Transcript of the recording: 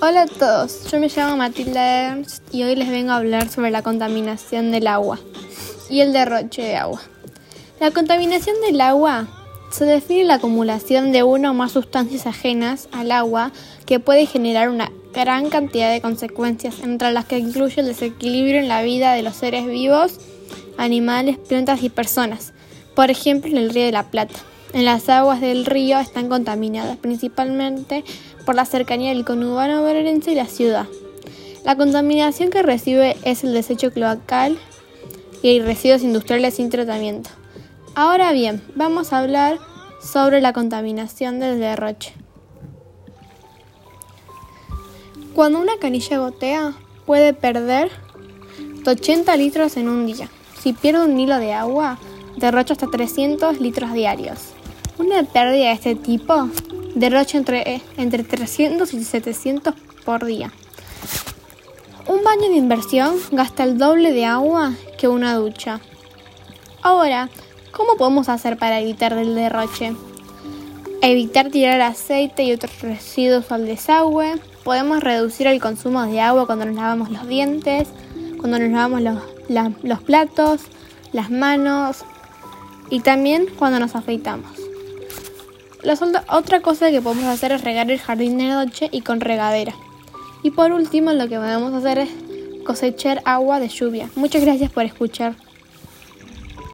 Hola a todos, yo me llamo Matilda Ernst y hoy les vengo a hablar sobre la contaminación del agua y el derroche de agua. La contaminación del agua se define la acumulación de una o más sustancias ajenas al agua que puede generar una gran cantidad de consecuencias, entre las que incluye el desequilibrio en la vida de los seres vivos, animales, plantas y personas. Por ejemplo, en el río de la Plata. En las aguas del río están contaminadas principalmente por la cercanía del conurbano bonaerense y la ciudad. La contaminación que recibe es el desecho cloacal y residuos industriales sin tratamiento. Ahora bien, vamos a hablar sobre la contaminación del derroche. Cuando una canilla gotea, puede perder 80 litros en un día. Si pierde un hilo de agua, derrocha hasta 300 litros diarios. Una pérdida de este tipo derrocha entre, entre 300 y 700 por día. Un baño de inversión gasta el doble de agua que una ducha. Ahora, ¿cómo podemos hacer para evitar el derroche? Evitar tirar aceite y otros residuos al desagüe. Podemos reducir el consumo de agua cuando nos lavamos los dientes, cuando nos lavamos los, los platos, las manos y también cuando nos afeitamos. La otra cosa que podemos hacer es regar el jardín de noche y con regadera. Y por último, lo que podemos hacer es cosechar agua de lluvia. Muchas gracias por escuchar.